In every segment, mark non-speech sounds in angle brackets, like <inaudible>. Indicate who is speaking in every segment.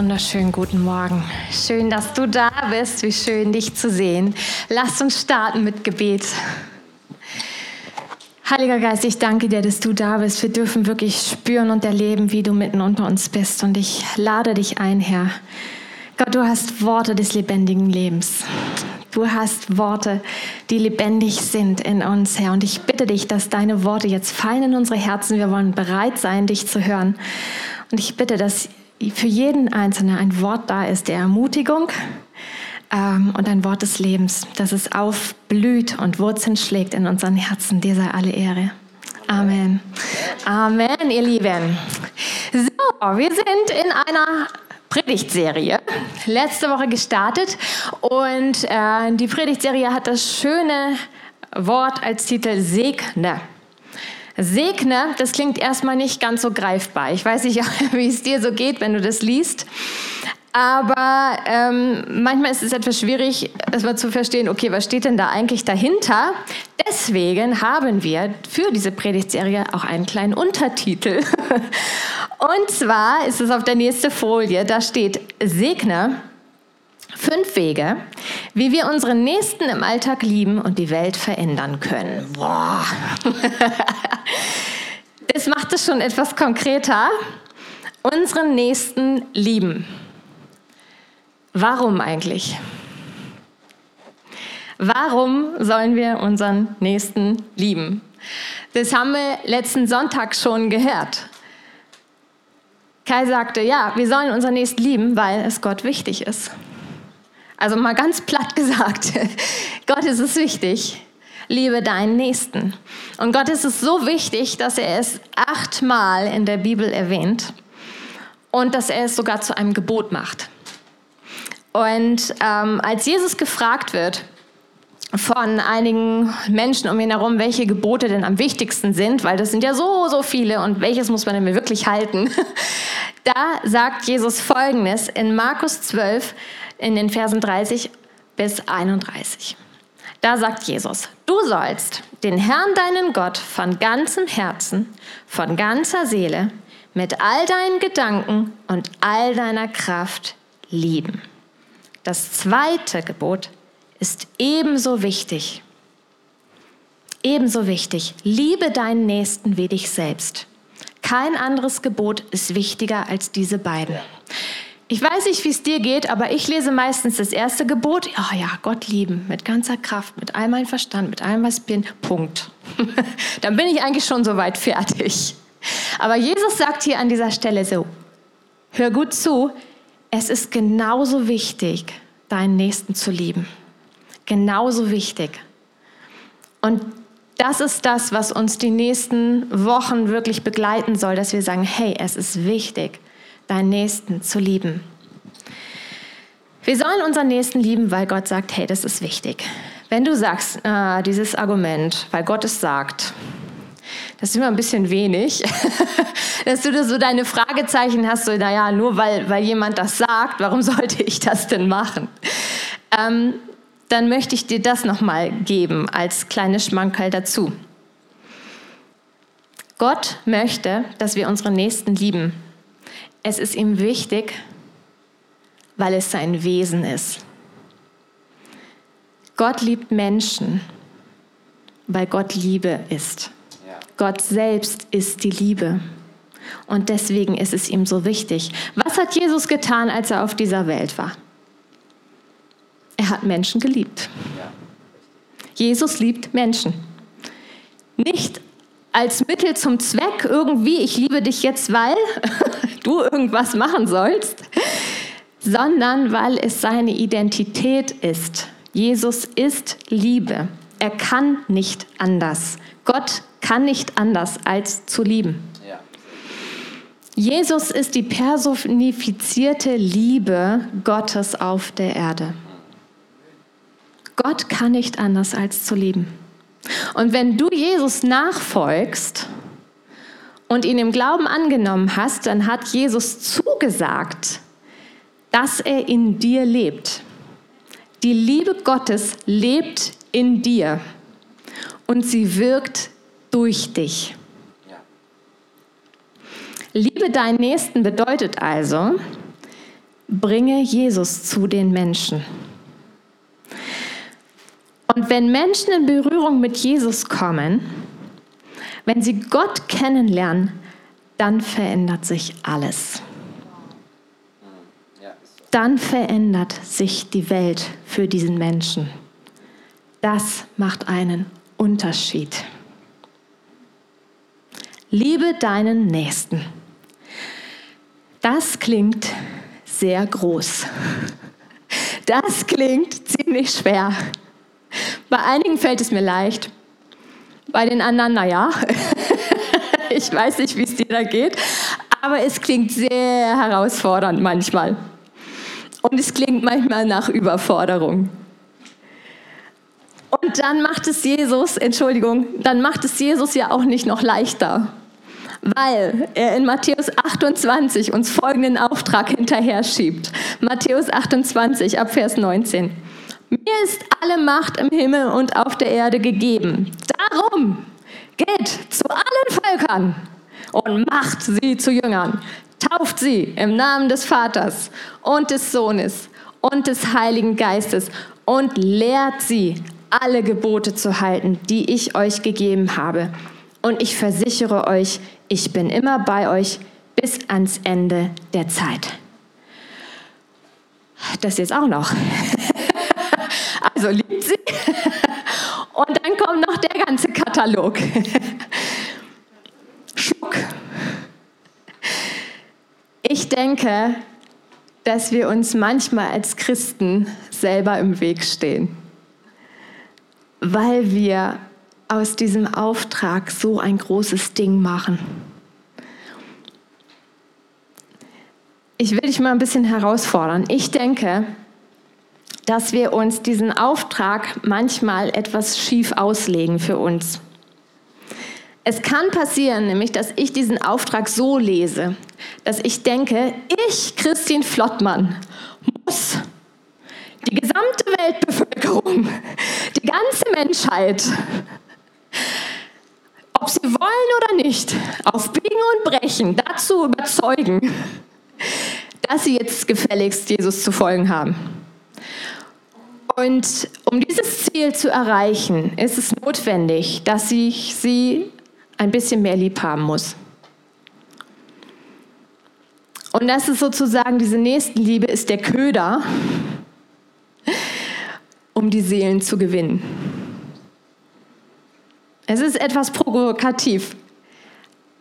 Speaker 1: Wunderschönen guten Morgen. Schön, dass du da bist. Wie schön, dich zu sehen. Lass uns starten mit Gebet. Heiliger Geist, ich danke dir, dass du da bist. Wir dürfen wirklich spüren und erleben, wie du mitten unter uns bist. Und ich lade dich ein, Herr. Gott, du hast Worte des lebendigen Lebens. Du hast Worte, die lebendig sind in uns, Herr. Und ich bitte dich, dass deine Worte jetzt fallen in unsere Herzen. Wir wollen bereit sein, dich zu hören. Und ich bitte, dass für jeden Einzelnen ein Wort da ist der Ermutigung ähm, und ein Wort des Lebens, dass es aufblüht und Wurzeln schlägt in unseren Herzen. Dir sei alle Ehre. Amen. Amen, ihr Lieben. So, wir sind in einer Predigtserie letzte Woche gestartet und äh, die Predigtserie hat das schöne Wort als Titel Segne. Segne, das klingt erstmal nicht ganz so greifbar. Ich weiß nicht, <laughs> wie es dir so geht, wenn du das liest. Aber ähm, manchmal ist es etwas schwierig, erstmal zu verstehen, okay, was steht denn da eigentlich dahinter? Deswegen haben wir für diese Predigtserie auch einen kleinen Untertitel. <laughs> Und zwar ist es auf der nächsten Folie, da steht Segne Fünf Wege, wie wir unseren Nächsten im Alltag lieben und die Welt verändern können. Boah. <laughs> Das macht es schon etwas konkreter. Unseren Nächsten lieben. Warum eigentlich? Warum sollen wir unseren Nächsten lieben? Das haben wir letzten Sonntag schon gehört. Kai sagte, ja, wir sollen unseren Nächsten lieben, weil es Gott wichtig ist. Also mal ganz platt gesagt, <laughs> Gott ist es wichtig, liebe deinen Nächsten. Und Gott ist es so wichtig, dass er es achtmal in der Bibel erwähnt und dass er es sogar zu einem Gebot macht. Und ähm, als Jesus gefragt wird von einigen Menschen um ihn herum, welche Gebote denn am wichtigsten sind, weil das sind ja so, so viele und welches muss man denn wirklich halten, <laughs> da sagt Jesus Folgendes in Markus 12, in den Versen 30 bis 31. Da sagt Jesus, du sollst den Herrn deinen Gott von ganzem Herzen, von ganzer Seele, mit all deinen Gedanken und all deiner Kraft lieben. Das zweite Gebot ist ebenso wichtig. Ebenso wichtig, liebe deinen Nächsten wie dich selbst. Kein anderes Gebot ist wichtiger als diese beiden. Ich weiß nicht, wie es dir geht, aber ich lese meistens das erste Gebot. Oh ja, Gott lieben, mit ganzer Kraft, mit all meinem Verstand, mit allem, was ich bin. Punkt. <laughs> Dann bin ich eigentlich schon soweit fertig. Aber Jesus sagt hier an dieser Stelle so, hör gut zu, es ist genauso wichtig, deinen Nächsten zu lieben. Genauso wichtig. Und das ist das, was uns die nächsten Wochen wirklich begleiten soll, dass wir sagen, hey, es ist wichtig deinen Nächsten zu lieben. Wir sollen unseren Nächsten lieben, weil Gott sagt, hey, das ist wichtig. Wenn du sagst, äh, dieses Argument, weil Gott es sagt, das ist immer ein bisschen wenig, <laughs> dass du da so deine Fragezeichen hast, so, naja, nur weil, weil jemand das sagt, warum <laughs> sollte ich das denn machen? Ähm, dann möchte ich dir das nochmal geben als kleines Schmankerl dazu. Gott möchte, dass wir unsere Nächsten lieben. Es ist ihm wichtig, weil es sein Wesen ist. Gott liebt Menschen, weil Gott Liebe ist. Gott selbst ist die Liebe. Und deswegen ist es ihm so wichtig. Was hat Jesus getan, als er auf dieser Welt war? Er hat Menschen geliebt. Jesus liebt Menschen. Nicht als Mittel zum Zweck irgendwie, ich liebe dich jetzt, weil <laughs> du irgendwas machen sollst, sondern weil es seine Identität ist. Jesus ist Liebe. Er kann nicht anders. Gott kann nicht anders als zu lieben. Jesus ist die personifizierte Liebe Gottes auf der Erde. Gott kann nicht anders als zu lieben. Und wenn du Jesus nachfolgst und ihn im Glauben angenommen hast, dann hat Jesus zugesagt, dass er in dir lebt. Die Liebe Gottes lebt in dir und sie wirkt durch dich. Liebe deinen Nächsten bedeutet also, bringe Jesus zu den Menschen. Und wenn Menschen in Berührung mit Jesus kommen, wenn sie Gott kennenlernen, dann verändert sich alles. Dann verändert sich die Welt für diesen Menschen. Das macht einen Unterschied. Liebe deinen Nächsten. Das klingt sehr groß. Das klingt ziemlich schwer. Bei einigen fällt es mir leicht, bei den anderen, naja, <laughs> ich weiß nicht, wie es dir da geht, aber es klingt sehr herausfordernd manchmal. Und es klingt manchmal nach Überforderung. Und dann macht es Jesus, Entschuldigung, dann macht es Jesus ja auch nicht noch leichter, weil er in Matthäus 28 uns folgenden Auftrag hinterher schiebt. Matthäus 28 ab Vers 19. Mir ist alle Macht im Himmel und auf der Erde gegeben. Darum geht zu allen Völkern und macht sie zu Jüngern. Tauft sie im Namen des Vaters und des Sohnes und des Heiligen Geistes und lehrt sie, alle Gebote zu halten, die ich euch gegeben habe. Und ich versichere euch, ich bin immer bei euch bis ans Ende der Zeit. Das jetzt auch noch. Also liebt sie. Und dann kommt noch der ganze Katalog. Schmuck. Ich denke, dass wir uns manchmal als Christen selber im Weg stehen, weil wir aus diesem Auftrag so ein großes Ding machen. Ich will dich mal ein bisschen herausfordern. Ich denke, dass wir uns diesen Auftrag manchmal etwas schief auslegen für uns. Es kann passieren, nämlich, dass ich diesen Auftrag so lese, dass ich denke, ich, Christine Flottmann, muss die gesamte Weltbevölkerung, die ganze Menschheit, ob sie wollen oder nicht, auf Biegen und Brechen dazu überzeugen, dass sie jetzt gefälligst Jesus zu folgen haben. Und um dieses Ziel zu erreichen, ist es notwendig, dass ich sie ein bisschen mehr lieb haben muss. Und das ist sozusagen, diese Nächstenliebe ist der Köder, um die Seelen zu gewinnen. Es ist etwas provokativ,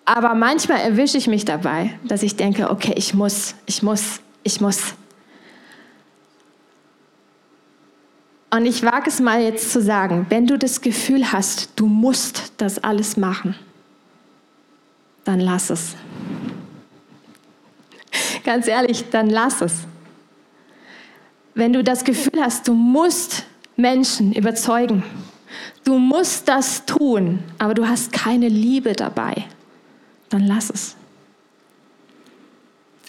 Speaker 1: aber manchmal erwische ich mich dabei, dass ich denke, okay, ich muss, ich muss, ich muss. Und ich wage es mal jetzt zu sagen, wenn du das Gefühl hast, du musst das alles machen, dann lass es. <laughs> Ganz ehrlich, dann lass es. Wenn du das Gefühl hast, du musst Menschen überzeugen, du musst das tun, aber du hast keine Liebe dabei, dann lass es.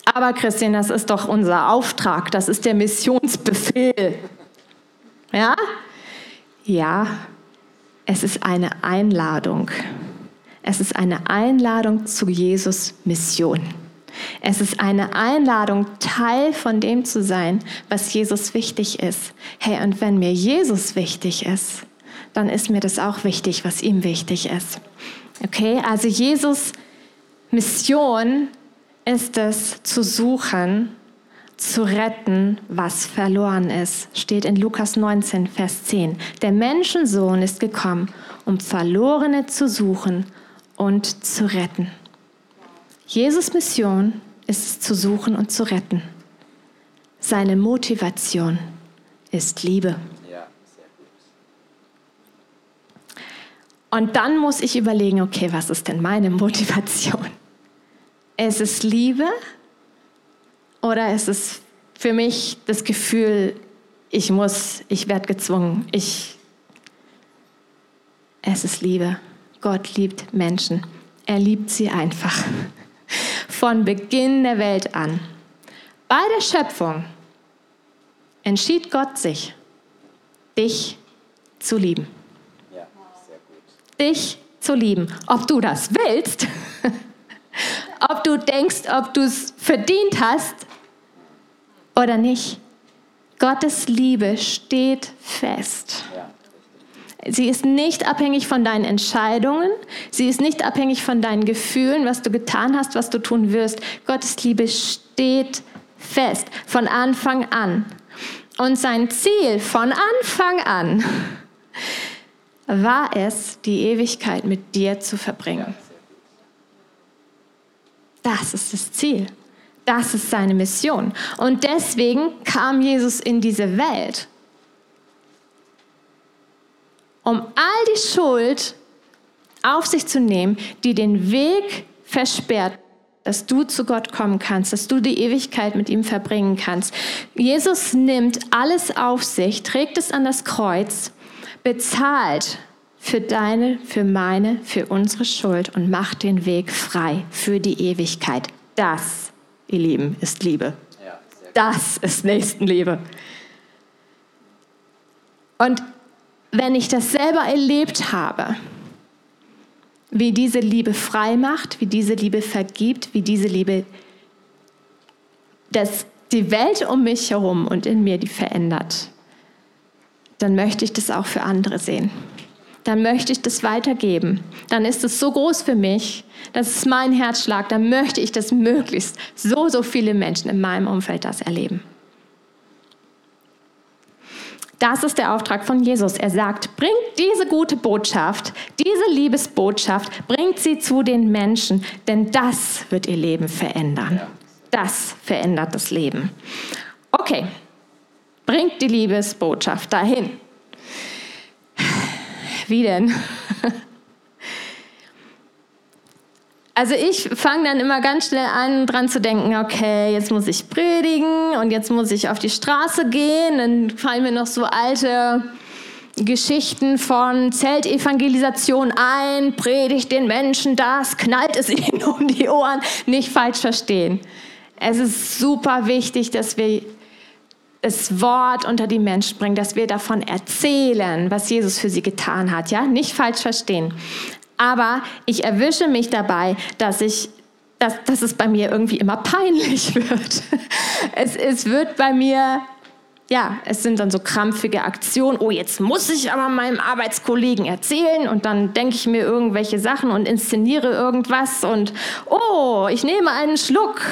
Speaker 1: Aber Christian, das ist doch unser Auftrag, das ist der Missionsbefehl. Ja? Ja, es ist eine Einladung. Es ist eine Einladung zu Jesus Mission. Es ist eine Einladung, Teil von dem zu sein, was Jesus wichtig ist. Hey, und wenn mir Jesus wichtig ist, dann ist mir das auch wichtig, was ihm wichtig ist. Okay, also Jesus Mission ist es zu suchen zu retten, was verloren ist. Steht in Lukas 19, Vers 10. Der Menschensohn ist gekommen, um Verlorene zu suchen und zu retten. Jesus Mission ist es zu suchen und zu retten. Seine Motivation ist Liebe. Und dann muss ich überlegen, okay, was ist denn meine Motivation? Es ist Liebe oder ist es für mich das Gefühl, ich muss, ich werde gezwungen, ich, es ist Liebe. Gott liebt Menschen. Er liebt sie einfach. <laughs> Von Beginn der Welt an. Bei der Schöpfung entschied Gott sich, dich zu lieben. Ja, dich zu lieben. Ob du das willst, <laughs> ob du denkst, ob du es verdient hast oder nicht. Gottes Liebe steht fest. Sie ist nicht abhängig von deinen Entscheidungen. Sie ist nicht abhängig von deinen Gefühlen, was du getan hast, was du tun wirst. Gottes Liebe steht fest von Anfang an. Und sein Ziel von Anfang an war es, die Ewigkeit mit dir zu verbringen. Das ist das Ziel. Das ist seine Mission. Und deswegen kam Jesus in diese Welt, um all die Schuld auf sich zu nehmen, die den Weg versperrt, dass du zu Gott kommen kannst, dass du die Ewigkeit mit ihm verbringen kannst. Jesus nimmt alles auf sich, trägt es an das Kreuz, bezahlt für deine, für meine, für unsere Schuld und macht den Weg frei für die Ewigkeit. Das, ihr Lieben, ist Liebe. Das ist Nächstenliebe. Und wenn ich das selber erlebt habe, wie diese Liebe frei macht, wie diese Liebe vergibt, wie diese Liebe das, die Welt um mich herum und in mir die verändert, dann möchte ich das auch für andere sehen. Dann möchte ich das weitergeben. Dann ist es so groß für mich, das ist mein Herzschlag, dann möchte ich, dass möglichst so, so viele Menschen in meinem Umfeld das erleben. Das ist der Auftrag von Jesus. Er sagt, bringt diese gute Botschaft, diese Liebesbotschaft, bringt sie zu den Menschen, denn das wird ihr Leben verändern. Das verändert das Leben. Okay, bringt die Liebesbotschaft dahin. Wie denn? Also ich fange dann immer ganz schnell an, dran zu denken, okay, jetzt muss ich predigen und jetzt muss ich auf die Straße gehen. Dann fallen mir noch so alte Geschichten von Zeltevangelisation ein, predigt den Menschen das, knallt es <laughs> ihnen um die Ohren. Nicht falsch verstehen. Es ist super wichtig, dass wir das Wort unter die Menschen bringen, dass wir davon erzählen, was Jesus für sie getan hat. Ja, nicht falsch verstehen. Aber ich erwische mich dabei, dass ich dass, dass es bei mir irgendwie immer peinlich <laughs> wird. Es, es wird bei mir, ja, es sind dann so krampfige Aktionen. Oh, jetzt muss ich aber meinem Arbeitskollegen erzählen und dann denke ich mir irgendwelche Sachen und inszeniere irgendwas und oh, ich nehme einen Schluck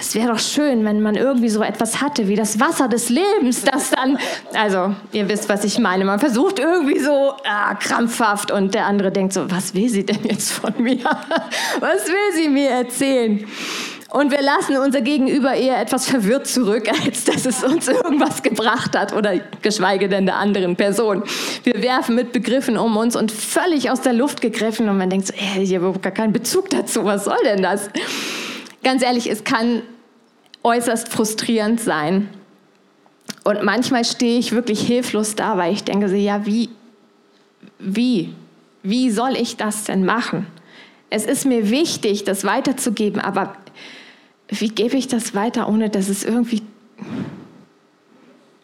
Speaker 1: es wäre doch schön, wenn man irgendwie so etwas hatte wie das Wasser des Lebens, das dann, also ihr wisst, was ich meine, man versucht irgendwie so ah, krampfhaft und der andere denkt so, was will sie denn jetzt von mir? <laughs> Was will sie mir erzählen? Und wir lassen unser Gegenüber eher etwas verwirrt zurück, <laughs> als dass es uns irgendwas gebracht hat oder geschweige denn der anderen Person. Wir werfen mit Begriffen um uns und völlig aus der Luft gegriffen und man denkt so, ey, ich habe überhaupt gar keinen Bezug dazu, was soll denn das? Ganz ehrlich, es kann äußerst frustrierend sein. Und manchmal stehe ich wirklich hilflos da, weil ich denke so, ja, wie, wie, wie soll ich das denn machen? Es ist mir wichtig, das weiterzugeben, aber wie gebe ich das weiter, ohne dass es irgendwie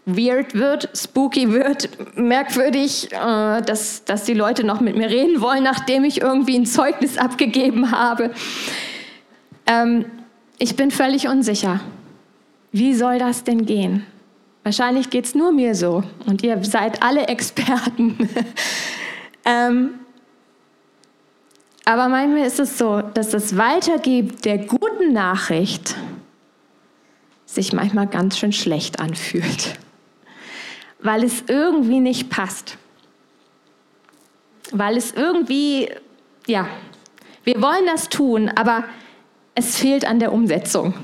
Speaker 1: weird wird, spooky wird, merkwürdig, äh, dass, dass die Leute noch mit mir reden wollen, nachdem ich irgendwie ein Zeugnis abgegeben habe. Ähm, ich bin völlig unsicher. Wie soll das denn gehen? Wahrscheinlich geht es nur mir so und ihr seid alle Experten. <laughs> ähm, aber manchmal ist es so, dass das Weitergeben der guten Nachricht sich manchmal ganz schön schlecht anfühlt, <laughs> weil es irgendwie nicht passt. Weil es irgendwie, ja, wir wollen das tun, aber es fehlt an der Umsetzung.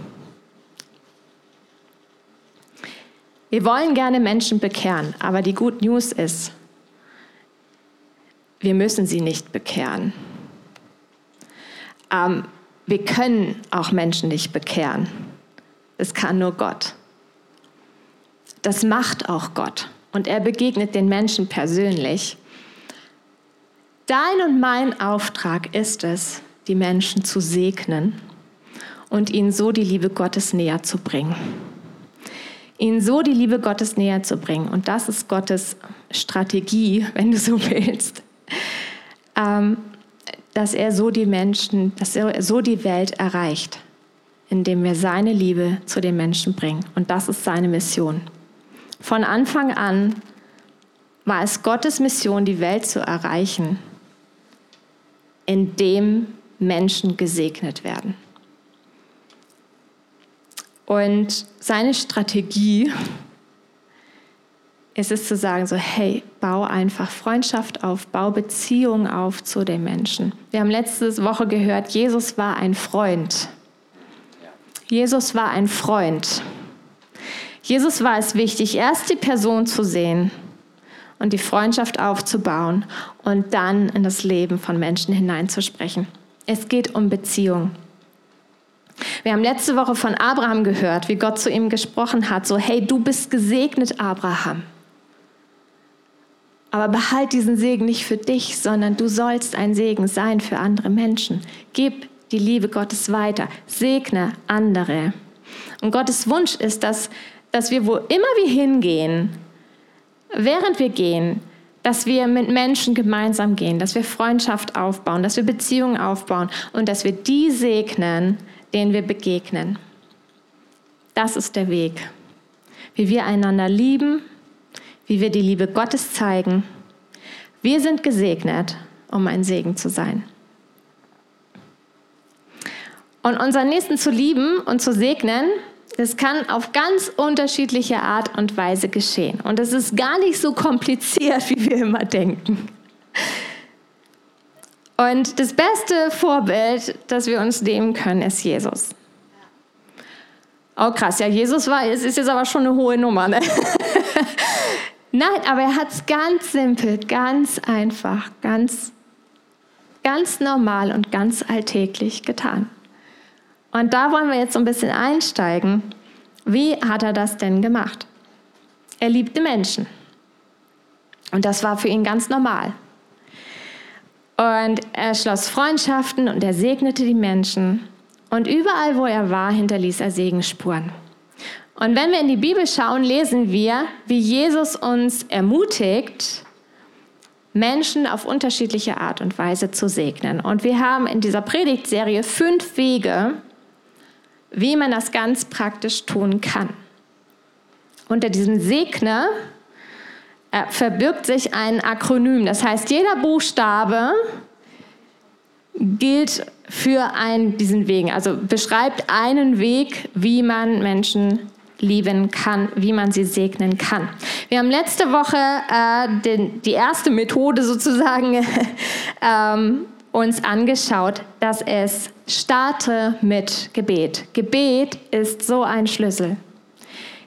Speaker 1: Wir wollen gerne Menschen bekehren, aber die Good News ist, wir müssen sie nicht bekehren. Ähm, wir können auch Menschen nicht bekehren. Es kann nur Gott. das macht auch Gott. Und er begegnet den Menschen persönlich. Dein und mein Auftrag ist es, die Menschen zu segnen und ihnen so die Liebe Gottes näher zu bringen. Ihnen so die Liebe Gottes näher zu bringen. Und das ist Gottes Strategie, <laughs> wenn du so willst. Ähm, dass er so die Menschen, dass er so die Welt erreicht, indem wir seine Liebe zu den Menschen bringen. Und das ist seine Mission. Von Anfang an war es Gottes Mission, die Welt zu erreichen, indem Menschen gesegnet werden. Und seine Strategie ist es zu sagen, so hey, bau einfach Freundschaft auf, bau Beziehung auf zu den Menschen. Wir haben letzte Woche gehört, Jesus war ein Freund. Jesus war ein Freund. Jesus war es wichtig, erst die Person zu sehen und die Freundschaft aufzubauen und dann in das Leben von Menschen hineinzusprechen. Es geht um Beziehung. Wir haben letzte Woche von Abraham gehört, wie Gott zu ihm gesprochen hat, so hey, du bist gesegnet, Abraham. Aber behalt diesen Segen nicht für dich, sondern du sollst ein Segen sein für andere Menschen. Gib die Liebe Gottes weiter, segne andere. Und Gottes Wunsch ist, dass, dass wir, wo immer wir hingehen, während wir gehen, dass wir mit Menschen gemeinsam gehen, dass wir Freundschaft aufbauen, dass wir Beziehungen aufbauen und dass wir die segnen, denen wir begegnen. Das ist der Weg, wie wir einander lieben, wie wir die Liebe Gottes zeigen. Wir sind gesegnet, um ein Segen zu sein. Und unseren Nächsten zu lieben und zu segnen, das kann auf ganz unterschiedliche Art und Weise geschehen. Und es ist gar nicht so kompliziert, <laughs> wie wir immer denken. Und das beste Vorbild, das wir uns nehmen können, ist Jesus. Oh krass, ja, Jesus war, es ist jetzt aber schon eine hohe Nummer. Ne? <laughs> Nein, aber er hat es ganz simpel, ganz einfach, ganz, ganz normal und ganz alltäglich getan. Und da wollen wir jetzt so ein bisschen einsteigen. Wie hat er das denn gemacht? Er liebte Menschen. Und das war für ihn ganz normal. Und er schloss Freundschaften und er segnete die Menschen. Und überall, wo er war, hinterließ er Segensspuren. Und wenn wir in die Bibel schauen, lesen wir, wie Jesus uns ermutigt, Menschen auf unterschiedliche Art und Weise zu segnen. Und wir haben in dieser Predigtserie fünf Wege, wie man das ganz praktisch tun kann. Unter diesem Segner äh, verbirgt sich ein Akronym. Das heißt, jeder Buchstabe gilt für einen, diesen Weg, also beschreibt einen Weg, wie man Menschen lieben kann, wie man sie segnen kann. Wir haben letzte Woche äh, den, die erste Methode sozusagen <laughs> ähm, uns angeschaut, dass es starte mit Gebet. Gebet ist so ein Schlüssel.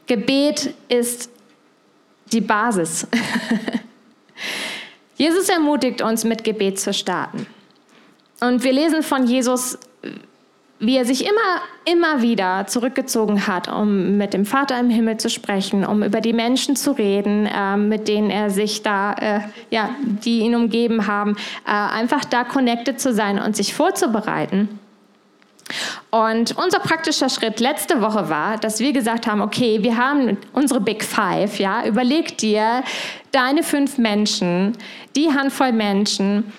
Speaker 1: Gebet ist die Basis. <laughs> Jesus ermutigt uns, mit Gebet zu starten. Und wir lesen von Jesus, wie er sich immer, immer wieder zurückgezogen hat, um mit dem Vater im Himmel zu sprechen, um über die Menschen zu reden, äh, mit denen er sich da, äh, ja, die ihn umgeben haben, äh, einfach da connected zu sein und sich vorzubereiten. Und unser praktischer Schritt letzte Woche war, dass wir gesagt haben, okay, wir haben unsere Big Five, ja, überleg dir deine fünf Menschen, die Handvoll Menschen,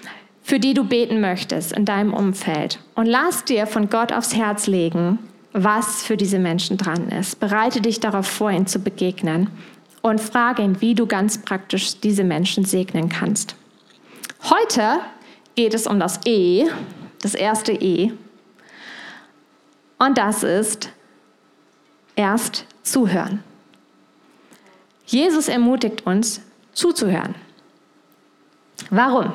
Speaker 1: für die du beten möchtest in deinem Umfeld. Und lass dir von Gott aufs Herz legen, was für diese Menschen dran ist. Bereite dich darauf vor, ihnen zu begegnen und frage ihn, wie du ganz praktisch diese Menschen segnen kannst. Heute geht es um das E, das erste E. Und das ist erst zuhören. Jesus ermutigt uns, zuzuhören. Warum?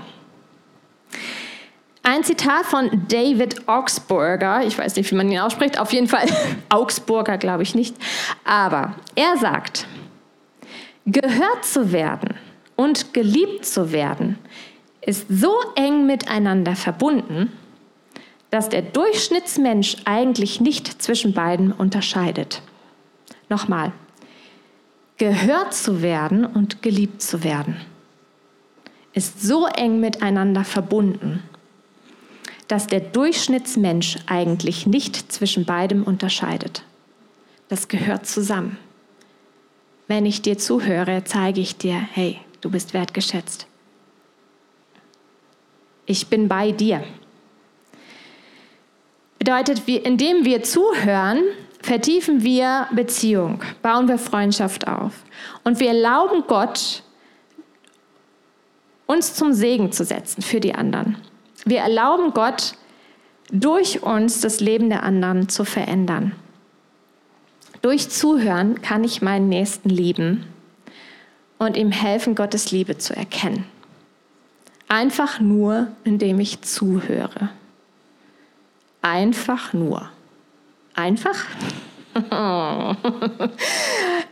Speaker 1: Ein Zitat von David Augsburger, ich weiß nicht, wie man ihn ausspricht, auf jeden Fall <laughs> Augsburger glaube ich nicht, aber er sagt, gehört zu werden und geliebt zu werden ist so eng miteinander verbunden, dass der Durchschnittsmensch eigentlich nicht zwischen beiden unterscheidet. Nochmal, gehört zu werden und geliebt zu werden, ist so eng miteinander verbunden, dass der Durchschnittsmensch eigentlich nicht zwischen beidem unterscheidet. Das gehört zusammen. Wenn ich dir zuhöre, zeige ich dir, hey, du bist wertgeschätzt. Ich bin bei dir. Bedeutet, indem wir zuhören, vertiefen wir Beziehung, bauen wir Freundschaft auf. Und wir erlauben Gott, uns zum Segen zu setzen für die anderen. Wir erlauben Gott, durch uns das Leben der anderen zu verändern. Durch Zuhören kann ich meinen Nächsten lieben und ihm helfen, Gottes Liebe zu erkennen. Einfach nur, indem ich zuhöre. Einfach nur. Einfach? <laughs>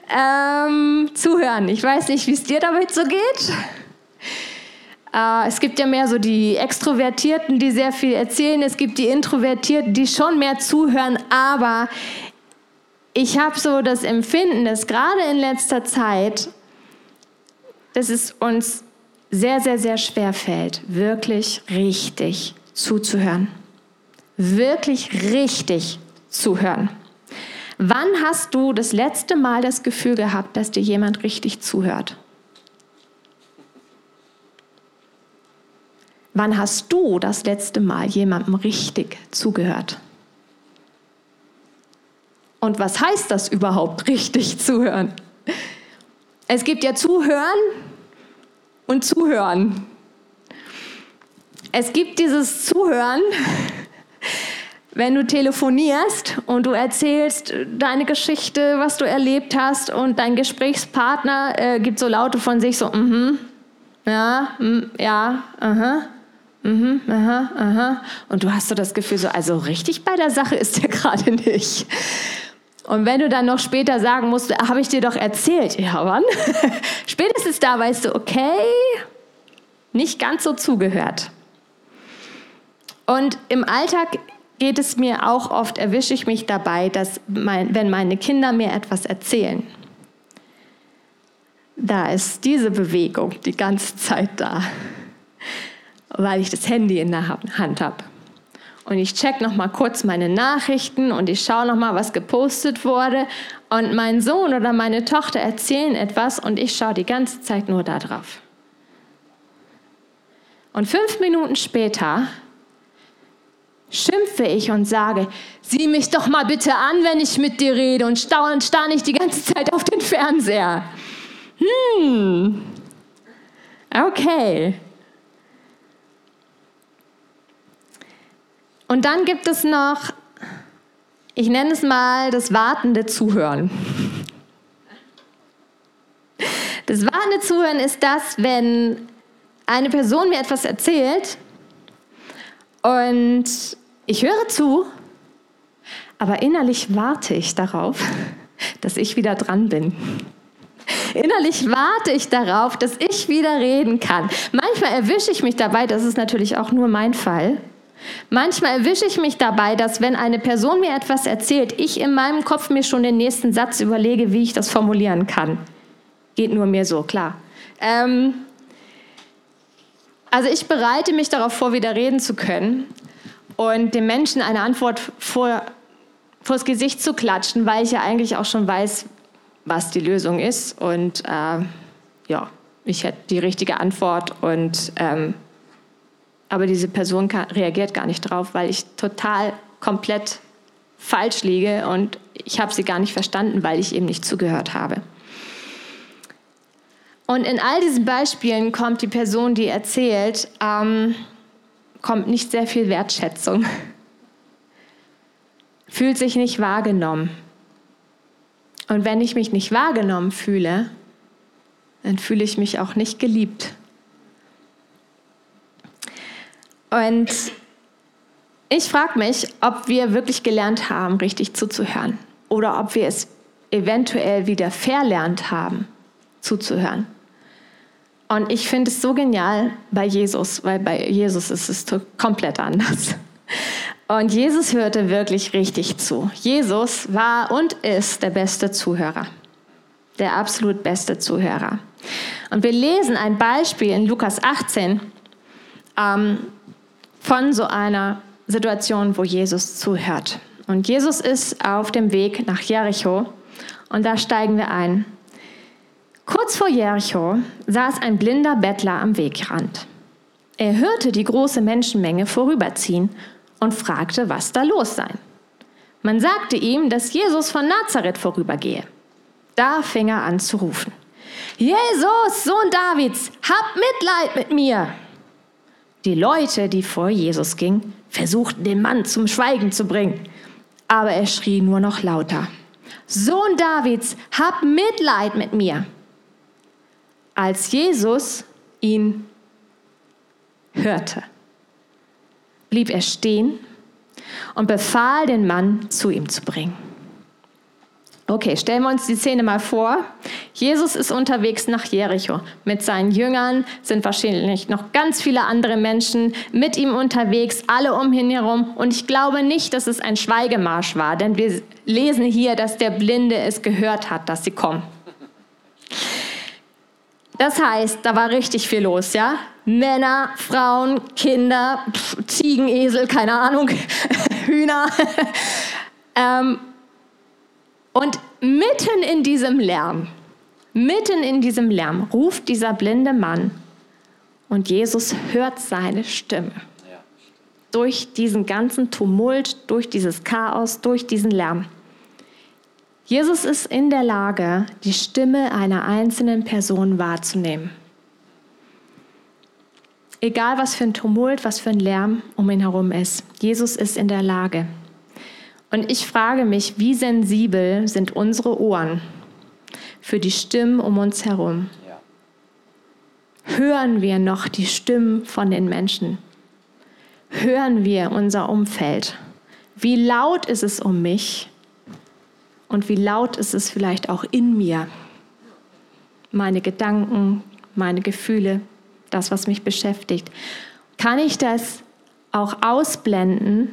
Speaker 1: ähm, zuhören. Ich weiß nicht, wie es dir damit so geht. Äh, es gibt ja mehr so die Extrovertierten, die sehr viel erzählen. Es gibt die Introvertierten, die schon mehr zuhören. Aber ich habe so das Empfinden, dass gerade in letzter Zeit, dass es uns sehr, sehr, sehr schwer fällt, wirklich richtig zuzuhören. Wirklich richtig zuhören. Wann hast du das letzte Mal das Gefühl gehabt, dass dir jemand richtig zuhört? Wann hast du das letzte Mal jemandem richtig zugehört? Und was heißt das überhaupt, richtig zuhören? Es gibt ja Zuhören und Zuhören. Es gibt dieses Zuhören, wenn du telefonierst und du erzählst deine Geschichte, was du erlebt hast und dein Gesprächspartner äh, gibt so Laute von sich so, mhm, ja, mm, ja, aha, mhm, aha, aha. Und du hast so das Gefühl so, also richtig bei der Sache ist der <laughs> gerade nicht. Und wenn du dann noch später sagen musst, habe ich dir doch erzählt, ja wann? <laughs> Spätestens da weißt du, okay, nicht ganz so zugehört. Und im Alltag geht es mir auch oft, erwische ich mich dabei, dass mein, wenn meine Kinder mir etwas erzählen, da ist diese Bewegung die ganze Zeit da, weil ich das Handy in der Hand habe. Und ich check noch mal kurz meine Nachrichten und ich schaue noch mal, was gepostet wurde. Und mein Sohn oder meine Tochter erzählen etwas und ich schaue die ganze Zeit nur da drauf. Und fünf Minuten später schimpfe ich und sage, sieh mich doch mal bitte an, wenn ich mit dir rede und starre starr nicht die ganze Zeit auf den Fernseher. Hm, okay. Und dann gibt es noch, ich nenne es mal das wartende Zuhören. Das wartende Zuhören ist das, wenn eine Person mir etwas erzählt und ich höre zu, aber innerlich warte ich darauf, dass ich wieder dran bin. Innerlich warte ich darauf, dass ich wieder reden kann. Manchmal erwische ich mich dabei, das ist natürlich auch nur mein Fall. Manchmal erwische ich mich dabei, dass wenn eine Person mir etwas erzählt, ich in meinem Kopf mir schon den nächsten Satz überlege, wie ich das formulieren kann. Geht nur mir so, klar. Ähm, also ich bereite mich darauf vor, wieder reden zu können und dem Menschen eine Antwort vor, vors Gesicht zu klatschen, weil ich ja eigentlich auch schon weiß, was die Lösung ist. Und äh, ja, ich hätte die richtige Antwort und ähm, aber diese Person kann, reagiert gar nicht drauf, weil ich total komplett falsch liege und ich habe sie gar nicht verstanden, weil ich eben nicht zugehört habe. Und in all diesen Beispielen kommt die Person, die erzählt, ähm, kommt nicht sehr viel Wertschätzung, fühlt sich nicht wahrgenommen. Und wenn ich mich nicht wahrgenommen fühle, dann fühle ich mich auch nicht geliebt. Und ich frage mich, ob wir wirklich gelernt haben, richtig zuzuhören oder ob wir es eventuell wieder verlernt haben, zuzuhören. Und ich finde es so genial bei Jesus, weil bei Jesus ist es komplett anders. Und Jesus hörte wirklich richtig zu. Jesus war und ist der beste Zuhörer. der absolut beste Zuhörer. Und wir lesen ein Beispiel in Lukas 18 ähm, von so einer Situation, wo Jesus zuhört. Und Jesus ist auf dem Weg nach Jericho und da steigen wir ein. Kurz vor Jericho saß ein blinder Bettler am Wegrand. Er hörte die große Menschenmenge vorüberziehen und fragte, was da los sei. Man sagte ihm, dass Jesus von Nazareth vorübergehe. Da fing er an zu rufen. Jesus, Sohn Davids, hab Mitleid mit mir. Die Leute, die vor Jesus gingen, versuchten den Mann zum Schweigen zu bringen, aber er schrie nur noch lauter. Sohn Davids, hab Mitleid mit mir. Als Jesus ihn hörte, blieb er stehen und befahl den Mann, zu ihm zu bringen. Okay, stellen wir uns die Szene mal vor. Jesus ist unterwegs nach Jericho. Mit seinen Jüngern sind wahrscheinlich noch ganz viele andere Menschen mit ihm unterwegs, alle um ihn herum. Und ich glaube nicht, dass es ein Schweigemarsch war, denn wir lesen hier, dass der Blinde es gehört hat, dass sie kommen. Das heißt, da war richtig viel los, ja? Männer, Frauen, Kinder, Ziegen, Esel, keine Ahnung, <laughs> Hühner. <laughs> ähm, und mitten in diesem Lärm, mitten in diesem Lärm ruft dieser blinde Mann und Jesus hört seine Stimme. Durch diesen ganzen Tumult, durch dieses Chaos, durch diesen Lärm. Jesus ist in der Lage, die Stimme einer einzelnen Person wahrzunehmen. Egal was für ein Tumult, was für ein Lärm um ihn herum ist, Jesus ist in der Lage. Und ich frage mich, wie sensibel sind unsere Ohren für die Stimmen um uns herum? Hören wir noch die Stimmen von den Menschen? Hören wir unser Umfeld? Wie laut ist es um mich? Und wie laut ist es vielleicht auch in mir? Meine Gedanken, meine Gefühle, das, was mich beschäftigt. Kann ich das auch ausblenden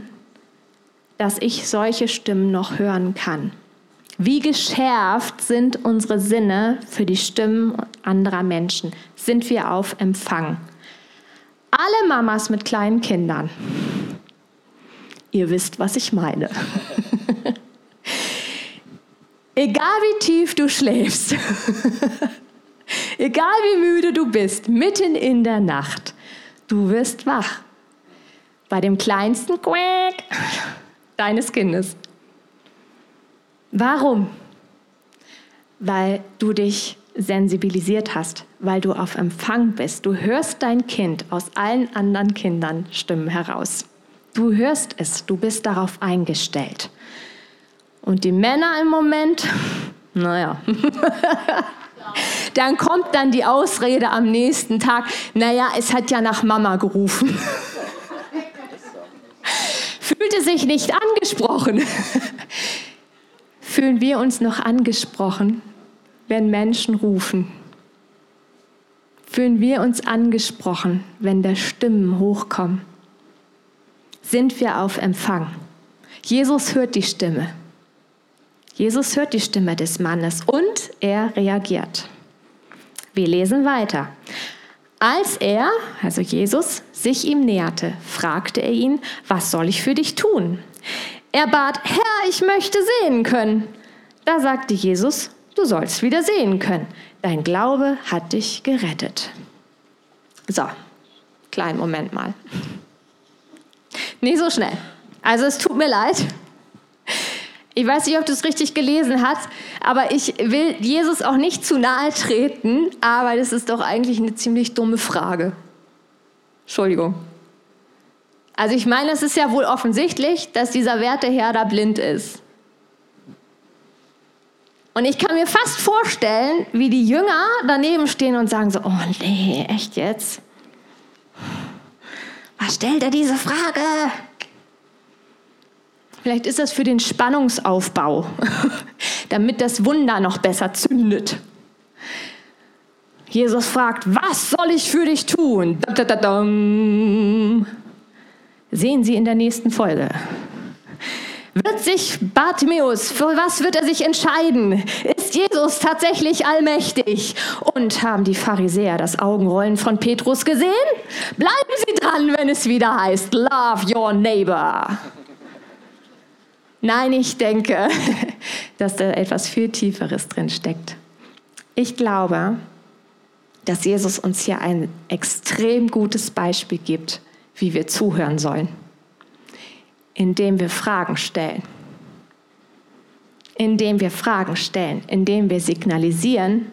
Speaker 1: dass ich solche Stimmen noch hören kann. Wie geschärft sind unsere Sinne für die Stimmen anderer Menschen? Sind wir auf Empfang? Alle Mamas mit kleinen Kindern. Ihr wisst, was ich meine. <laughs> Egal wie tief du schläfst, <laughs> egal wie müde du bist, mitten in der Nacht, du wirst wach. Bei dem kleinsten Quack deines Kindes. Warum? Weil du dich sensibilisiert hast, weil du auf Empfang bist. Du hörst dein Kind aus allen anderen Kindern Stimmen heraus. Du hörst es, du bist darauf eingestellt. Und die Männer im Moment, <laughs> naja, <laughs> dann kommt dann die Ausrede am nächsten Tag, naja, es hat ja nach Mama gerufen <laughs> fühlte sich nicht angesprochen. Fühlen wir uns noch angesprochen, wenn Menschen rufen? Fühlen wir uns angesprochen, wenn da Stimmen hochkommen? Sind wir auf Empfang? Jesus hört die Stimme. Jesus hört die Stimme des Mannes und er reagiert. Wir lesen weiter. Als er, also Jesus, sich ihm näherte, fragte er ihn, was soll ich für dich tun? Er bat, Herr, ich möchte sehen können. Da sagte Jesus, du sollst wieder sehen können. Dein Glaube hat dich gerettet. So, kleinen Moment mal. Nicht so schnell. Also es tut mir leid. Ich weiß nicht, ob du es richtig gelesen hast, aber ich will Jesus auch nicht zu nahe treten, aber das ist doch eigentlich eine ziemlich dumme Frage. Entschuldigung. Also ich meine, es ist ja wohl offensichtlich, dass dieser Werteherr da blind ist. Und ich kann mir fast vorstellen, wie die Jünger daneben stehen und sagen so, oh nee, echt jetzt? Was stellt er diese Frage? Vielleicht ist das für den Spannungsaufbau, <laughs> damit das Wunder noch besser zündet. Jesus fragt, was soll ich für dich tun? Sehen Sie in der nächsten Folge. Wird sich Bartimäus, für was wird er sich entscheiden? Ist Jesus tatsächlich allmächtig? Und haben die Pharisäer das Augenrollen von Petrus gesehen? Bleiben Sie dran, wenn es wieder heißt, Love your neighbor. Nein, ich denke, <laughs> dass da etwas viel Tieferes drin steckt. Ich glaube, dass Jesus uns hier ein extrem gutes Beispiel gibt, wie wir zuhören sollen indem wir Fragen stellen. Indem wir Fragen stellen, indem wir signalisieren,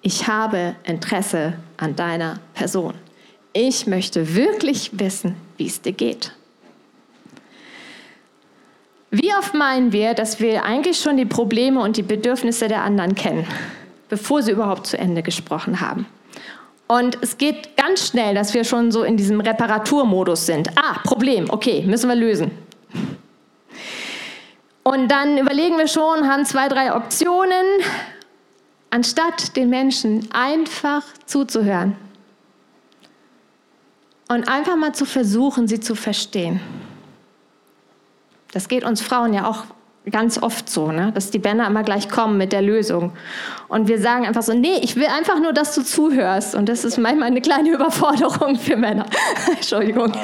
Speaker 1: ich habe Interesse an deiner Person. Ich möchte wirklich wissen, wie es dir geht. Wie oft meinen wir, dass wir eigentlich schon die Probleme und die Bedürfnisse der anderen kennen, bevor sie überhaupt zu Ende gesprochen haben? Und es geht ganz schnell, dass wir schon so in diesem Reparaturmodus sind. Ah, Problem, okay, müssen wir lösen. Und dann überlegen wir schon, haben zwei, drei Optionen, anstatt den Menschen einfach zuzuhören. Und einfach mal zu versuchen, sie zu verstehen. Das geht uns Frauen ja auch ganz oft so, ne? dass die Männer immer gleich kommen mit der Lösung. Und wir sagen einfach so, nee, ich will einfach nur, dass du zuhörst. Und das ist manchmal eine kleine <laughs> Überforderung für Männer. <laughs> Entschuldigung. <laughs>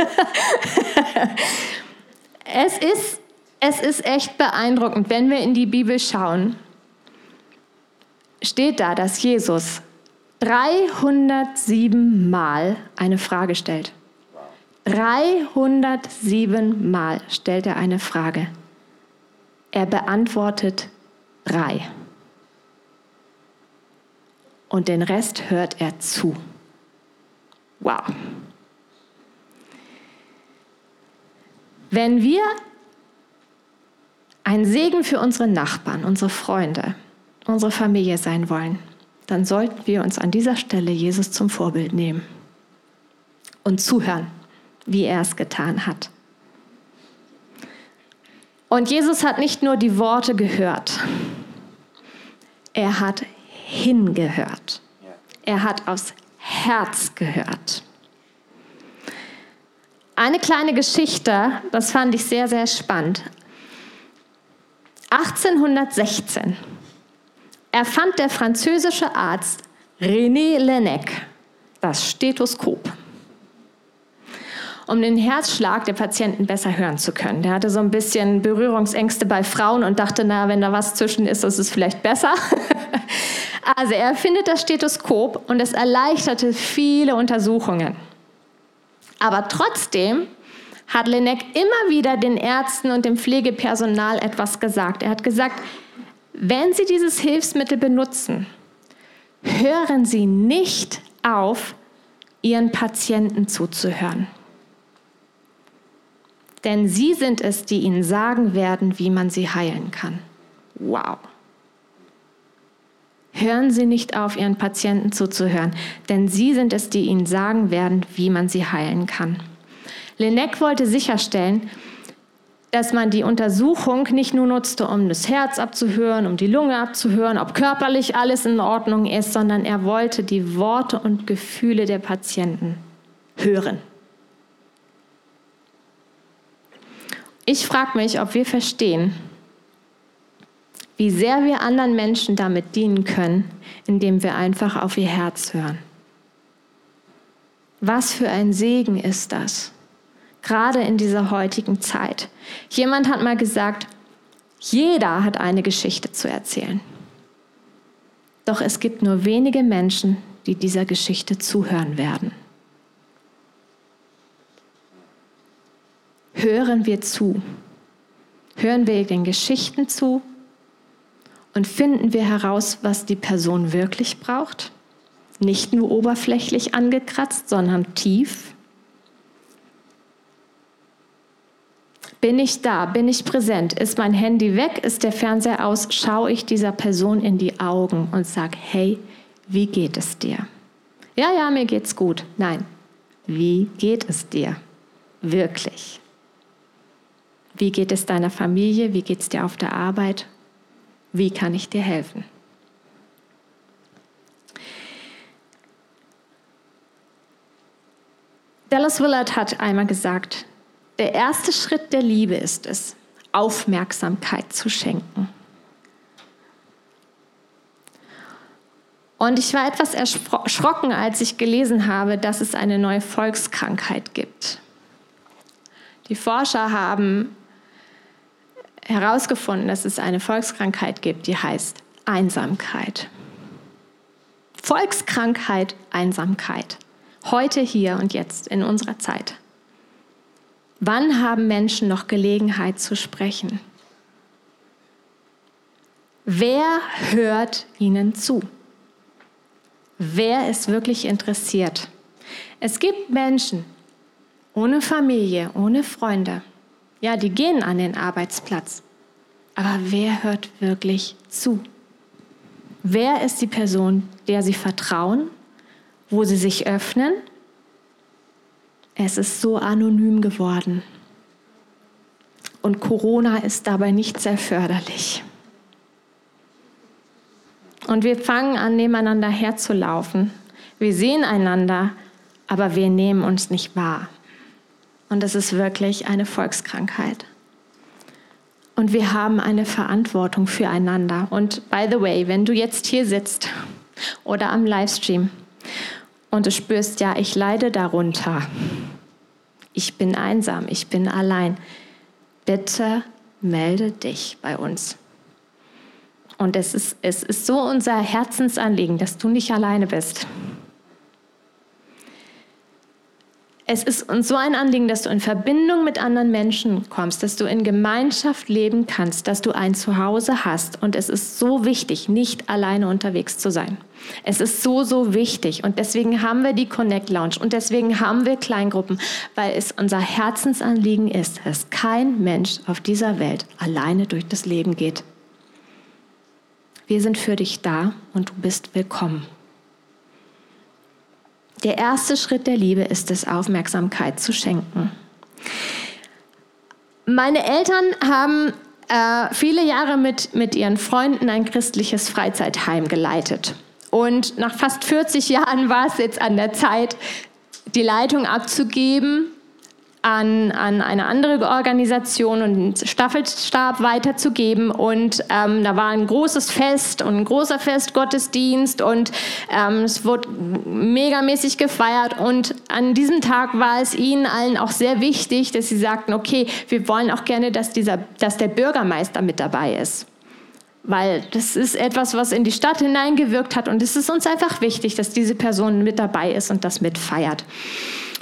Speaker 1: es ist es ist echt beeindruckend, wenn wir in die Bibel schauen, steht da, dass Jesus 307 Mal eine Frage stellt. 307 Mal stellt er eine Frage. Er beantwortet drei. Und den Rest hört er zu. Wow. Wenn wir ein Segen für unsere Nachbarn, unsere Freunde, unsere Familie sein wollen, dann sollten wir uns an dieser Stelle Jesus zum Vorbild nehmen und zuhören, wie er es getan hat. Und Jesus hat nicht nur die Worte gehört, er hat hingehört. Er hat aufs Herz gehört. Eine kleine Geschichte, das fand ich sehr, sehr spannend. 1816 erfand der französische Arzt René Laennec das Stethoskop, um den Herzschlag der Patienten besser hören zu können. Der hatte so ein bisschen Berührungsängste bei Frauen und dachte, na, wenn da was zwischen ist, ist es vielleicht besser. <laughs> also er erfindet das Stethoskop und es erleichterte viele Untersuchungen. Aber trotzdem hat Lenek immer wieder den Ärzten und dem Pflegepersonal etwas gesagt. Er hat gesagt, wenn Sie dieses Hilfsmittel benutzen, hören Sie nicht auf, Ihren Patienten zuzuhören. Denn Sie sind es, die Ihnen sagen werden, wie man sie heilen kann. Wow. Hören Sie nicht auf, Ihren Patienten zuzuhören, denn Sie sind es, die Ihnen sagen werden, wie man sie heilen kann. Lenec wollte sicherstellen, dass man die Untersuchung nicht nur nutzte, um das Herz abzuhören, um die Lunge abzuhören, ob körperlich alles in Ordnung ist, sondern er wollte die Worte und Gefühle der Patienten hören. Ich frage mich, ob wir verstehen, wie sehr wir anderen Menschen damit dienen können, indem wir einfach auf ihr Herz hören. Was für ein Segen ist das? gerade in dieser heutigen Zeit. Jemand hat mal gesagt, jeder hat eine Geschichte zu erzählen. Doch es gibt nur wenige Menschen, die dieser Geschichte zuhören werden. Hören wir zu. Hören wir den Geschichten zu und finden wir heraus, was die Person wirklich braucht? Nicht nur oberflächlich angekratzt, sondern tief Bin ich da? Bin ich präsent? Ist mein Handy weg? Ist der Fernseher aus? Schaue ich dieser Person in die Augen und sage, hey, wie geht es dir? Ja, ja, mir geht's gut. Nein, wie geht es dir? Wirklich. Wie geht es deiner Familie? Wie geht es dir auf der Arbeit? Wie kann ich dir helfen? Dallas Willard hat einmal gesagt, der erste Schritt der Liebe ist es, Aufmerksamkeit zu schenken. Und ich war etwas erschrocken, als ich gelesen habe, dass es eine neue Volkskrankheit gibt. Die Forscher haben herausgefunden, dass es eine Volkskrankheit gibt, die heißt Einsamkeit. Volkskrankheit, Einsamkeit. Heute, hier und jetzt, in unserer Zeit. Wann haben Menschen noch Gelegenheit zu sprechen? Wer hört ihnen zu? Wer ist wirklich interessiert? Es gibt Menschen ohne Familie, ohne Freunde. Ja, die gehen an den Arbeitsplatz. Aber wer hört wirklich zu? Wer ist die Person, der sie vertrauen, wo sie sich öffnen? Es ist so anonym geworden. Und Corona ist dabei nicht sehr förderlich. Und wir fangen an, nebeneinander herzulaufen. Wir sehen einander, aber wir nehmen uns nicht wahr. Und das ist wirklich eine Volkskrankheit. Und wir haben eine Verantwortung füreinander. Und by the way, wenn du jetzt hier sitzt oder am Livestream und du spürst, ja, ich leide darunter, ich bin einsam, ich bin allein, bitte melde dich bei uns. Und es ist, es ist so unser Herzensanliegen, dass du nicht alleine bist. Es ist uns so ein Anliegen, dass du in Verbindung mit anderen Menschen kommst, dass du in Gemeinschaft leben kannst, dass du ein Zuhause hast. Und es ist so wichtig, nicht alleine unterwegs zu sein. Es ist so, so wichtig. Und deswegen haben wir die Connect Lounge und deswegen haben wir Kleingruppen, weil es unser Herzensanliegen ist, dass kein Mensch auf dieser Welt alleine durch das Leben geht. Wir sind für dich da und du bist willkommen. Der erste Schritt der Liebe ist es, Aufmerksamkeit zu schenken. Meine Eltern haben äh, viele Jahre mit, mit ihren Freunden ein christliches Freizeitheim geleitet. Und nach fast 40 Jahren war es jetzt an der Zeit, die Leitung abzugeben an, an eine andere Organisation und einen Staffelstab weiterzugeben. Und ähm, da war ein großes Fest und ein großer Festgottesdienst und ähm, es wurde megamäßig gefeiert. Und an diesem Tag war es ihnen allen auch sehr wichtig, dass sie sagten, okay, wir wollen auch gerne, dass, dieser, dass der Bürgermeister mit dabei ist weil das ist etwas, was in die Stadt hineingewirkt hat und es ist uns einfach wichtig, dass diese Person mit dabei ist und das mitfeiert.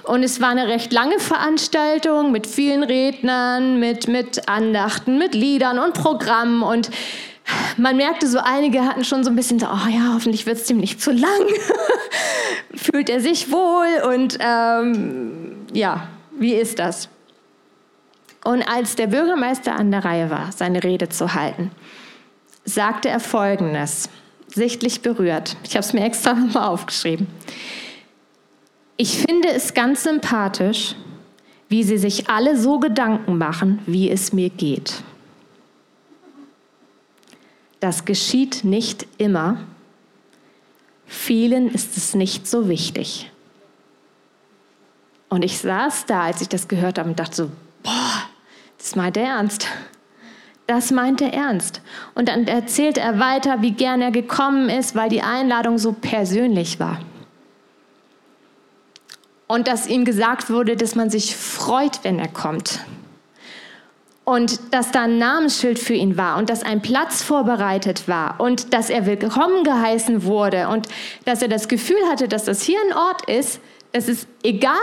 Speaker 1: Und es war eine recht lange Veranstaltung mit vielen Rednern, mit, mit Andachten, mit Liedern und Programmen. Und man merkte so, einige hatten schon so ein bisschen so, oh ja, hoffentlich wird es dem nicht zu lang. <laughs> Fühlt er sich wohl? Und ähm, ja, wie ist das? Und als der Bürgermeister an der Reihe war, seine Rede zu halten, sagte er Folgendes, sichtlich berührt. Ich habe es mir extra <laughs> mal aufgeschrieben. Ich finde es ganz sympathisch, wie sie sich alle so Gedanken machen, wie es mir geht. Das geschieht nicht immer. Vielen ist es nicht so wichtig. Und ich saß da, als ich das gehört habe und dachte so, boah, das meint er ernst. Das meint er ernst. Und dann erzählt er weiter, wie gern er gekommen ist, weil die Einladung so persönlich war und dass ihm gesagt wurde, dass man sich freut, wenn er kommt. Und dass da ein Namensschild für ihn war und dass ein Platz vorbereitet war und dass er willkommen geheißen wurde und dass er das Gefühl hatte, dass das hier ein Ort ist, dass es egal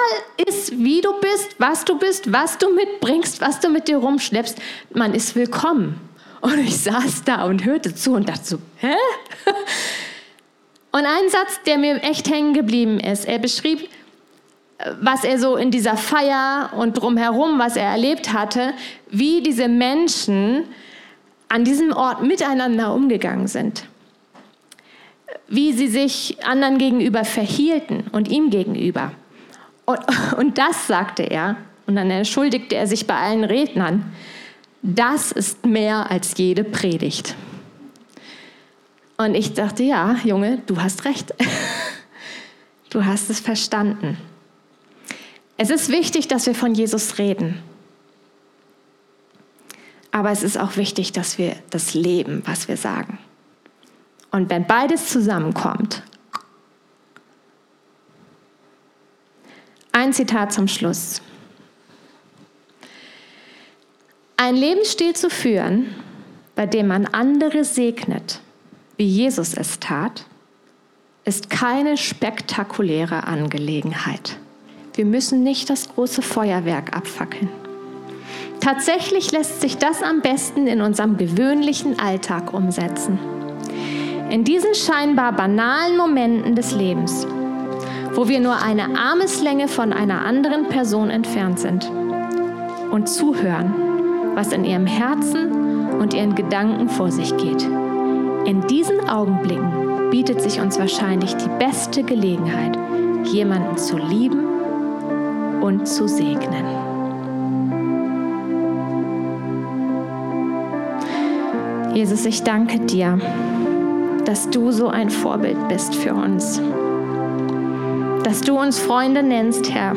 Speaker 1: ist, wie du bist, was du bist, was du mitbringst, was du mit dir rumschleppst, man ist willkommen. Und ich saß da und hörte zu und dachte so, hä? <laughs> Und ein Satz, der mir echt hängen geblieben ist, er beschrieb, was er so in dieser Feier und drumherum, was er erlebt hatte, wie diese Menschen an diesem Ort miteinander umgegangen sind. Wie sie sich anderen gegenüber verhielten und ihm gegenüber. Und, <laughs> und das sagte er, und dann entschuldigte er sich bei allen Rednern, das ist mehr als jede Predigt. Und ich dachte, ja, Junge, du hast recht. <laughs> Du hast es verstanden. Es ist wichtig, dass wir von Jesus reden. aber es ist auch wichtig, dass wir das leben, was wir sagen. Und wenn beides zusammenkommt, ein Zitat zum Schluss. Ein Lebensstil zu führen, bei dem man andere segnet, wie Jesus es tat, ist keine spektakuläre Angelegenheit. Wir müssen nicht das große Feuerwerk abfackeln. Tatsächlich lässt sich das am besten in unserem gewöhnlichen Alltag umsetzen. In diesen scheinbar banalen Momenten des Lebens, wo wir nur eine Armeslänge von einer anderen Person entfernt sind und zuhören, was in ihrem Herzen und ihren Gedanken vor sich geht. In diesen Augenblicken bietet sich uns wahrscheinlich die beste Gelegenheit, jemanden zu lieben und zu segnen. Jesus, ich danke dir, dass du so ein Vorbild bist für uns, dass du uns Freunde nennst, Herr,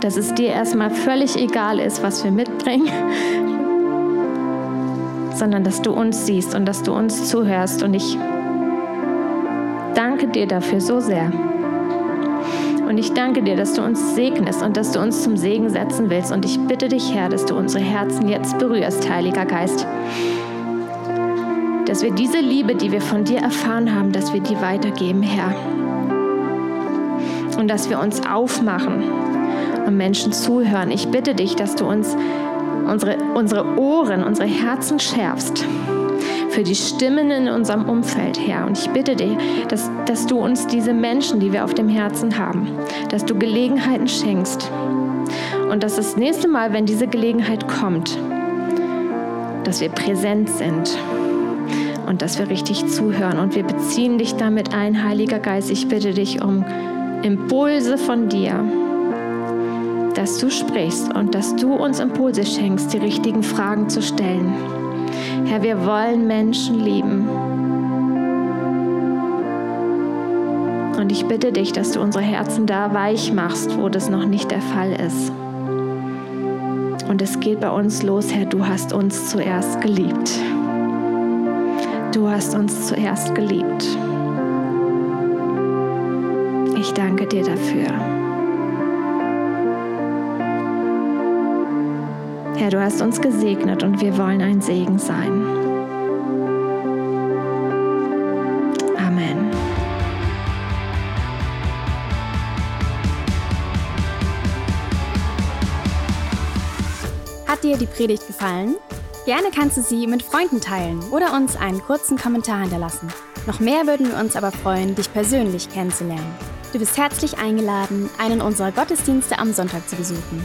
Speaker 1: dass es dir erstmal völlig egal ist, was wir mitbringen, sondern dass du uns siehst und dass du uns zuhörst. Und ich danke dir dafür so sehr. Und ich danke dir, dass du uns segnest und dass du uns zum Segen setzen willst. Und ich bitte dich, Herr, dass du unsere Herzen jetzt berührst, Heiliger Geist. Dass wir diese Liebe, die wir von dir erfahren haben, dass wir die weitergeben, Herr. Und dass wir uns aufmachen und Menschen zuhören. Ich bitte dich, dass du uns unsere, unsere Ohren, unsere Herzen schärfst für die Stimmen in unserem Umfeld, Herr. Und ich bitte dich, dass, dass du uns diese Menschen, die wir auf dem Herzen haben, dass du Gelegenheiten schenkst. Und dass das nächste Mal, wenn diese Gelegenheit kommt, dass wir präsent sind und dass wir richtig zuhören. Und wir beziehen dich damit ein, Heiliger Geist. Ich bitte dich um Impulse von dir, dass du sprichst und dass du uns Impulse schenkst, die richtigen Fragen zu stellen. Herr, wir wollen Menschen lieben. Und ich bitte dich, dass du unsere Herzen da weich machst, wo das noch nicht der Fall ist. Und es geht bei uns los, Herr, du hast uns zuerst geliebt. Du hast uns zuerst geliebt. Ich danke dir dafür. Herr, du hast uns gesegnet und wir wollen ein Segen sein. Amen.
Speaker 2: Hat dir die Predigt gefallen? Gerne kannst du sie mit Freunden teilen oder uns einen kurzen Kommentar hinterlassen. Noch mehr würden wir uns aber freuen, dich persönlich kennenzulernen. Du bist herzlich eingeladen, einen unserer Gottesdienste am Sonntag zu besuchen.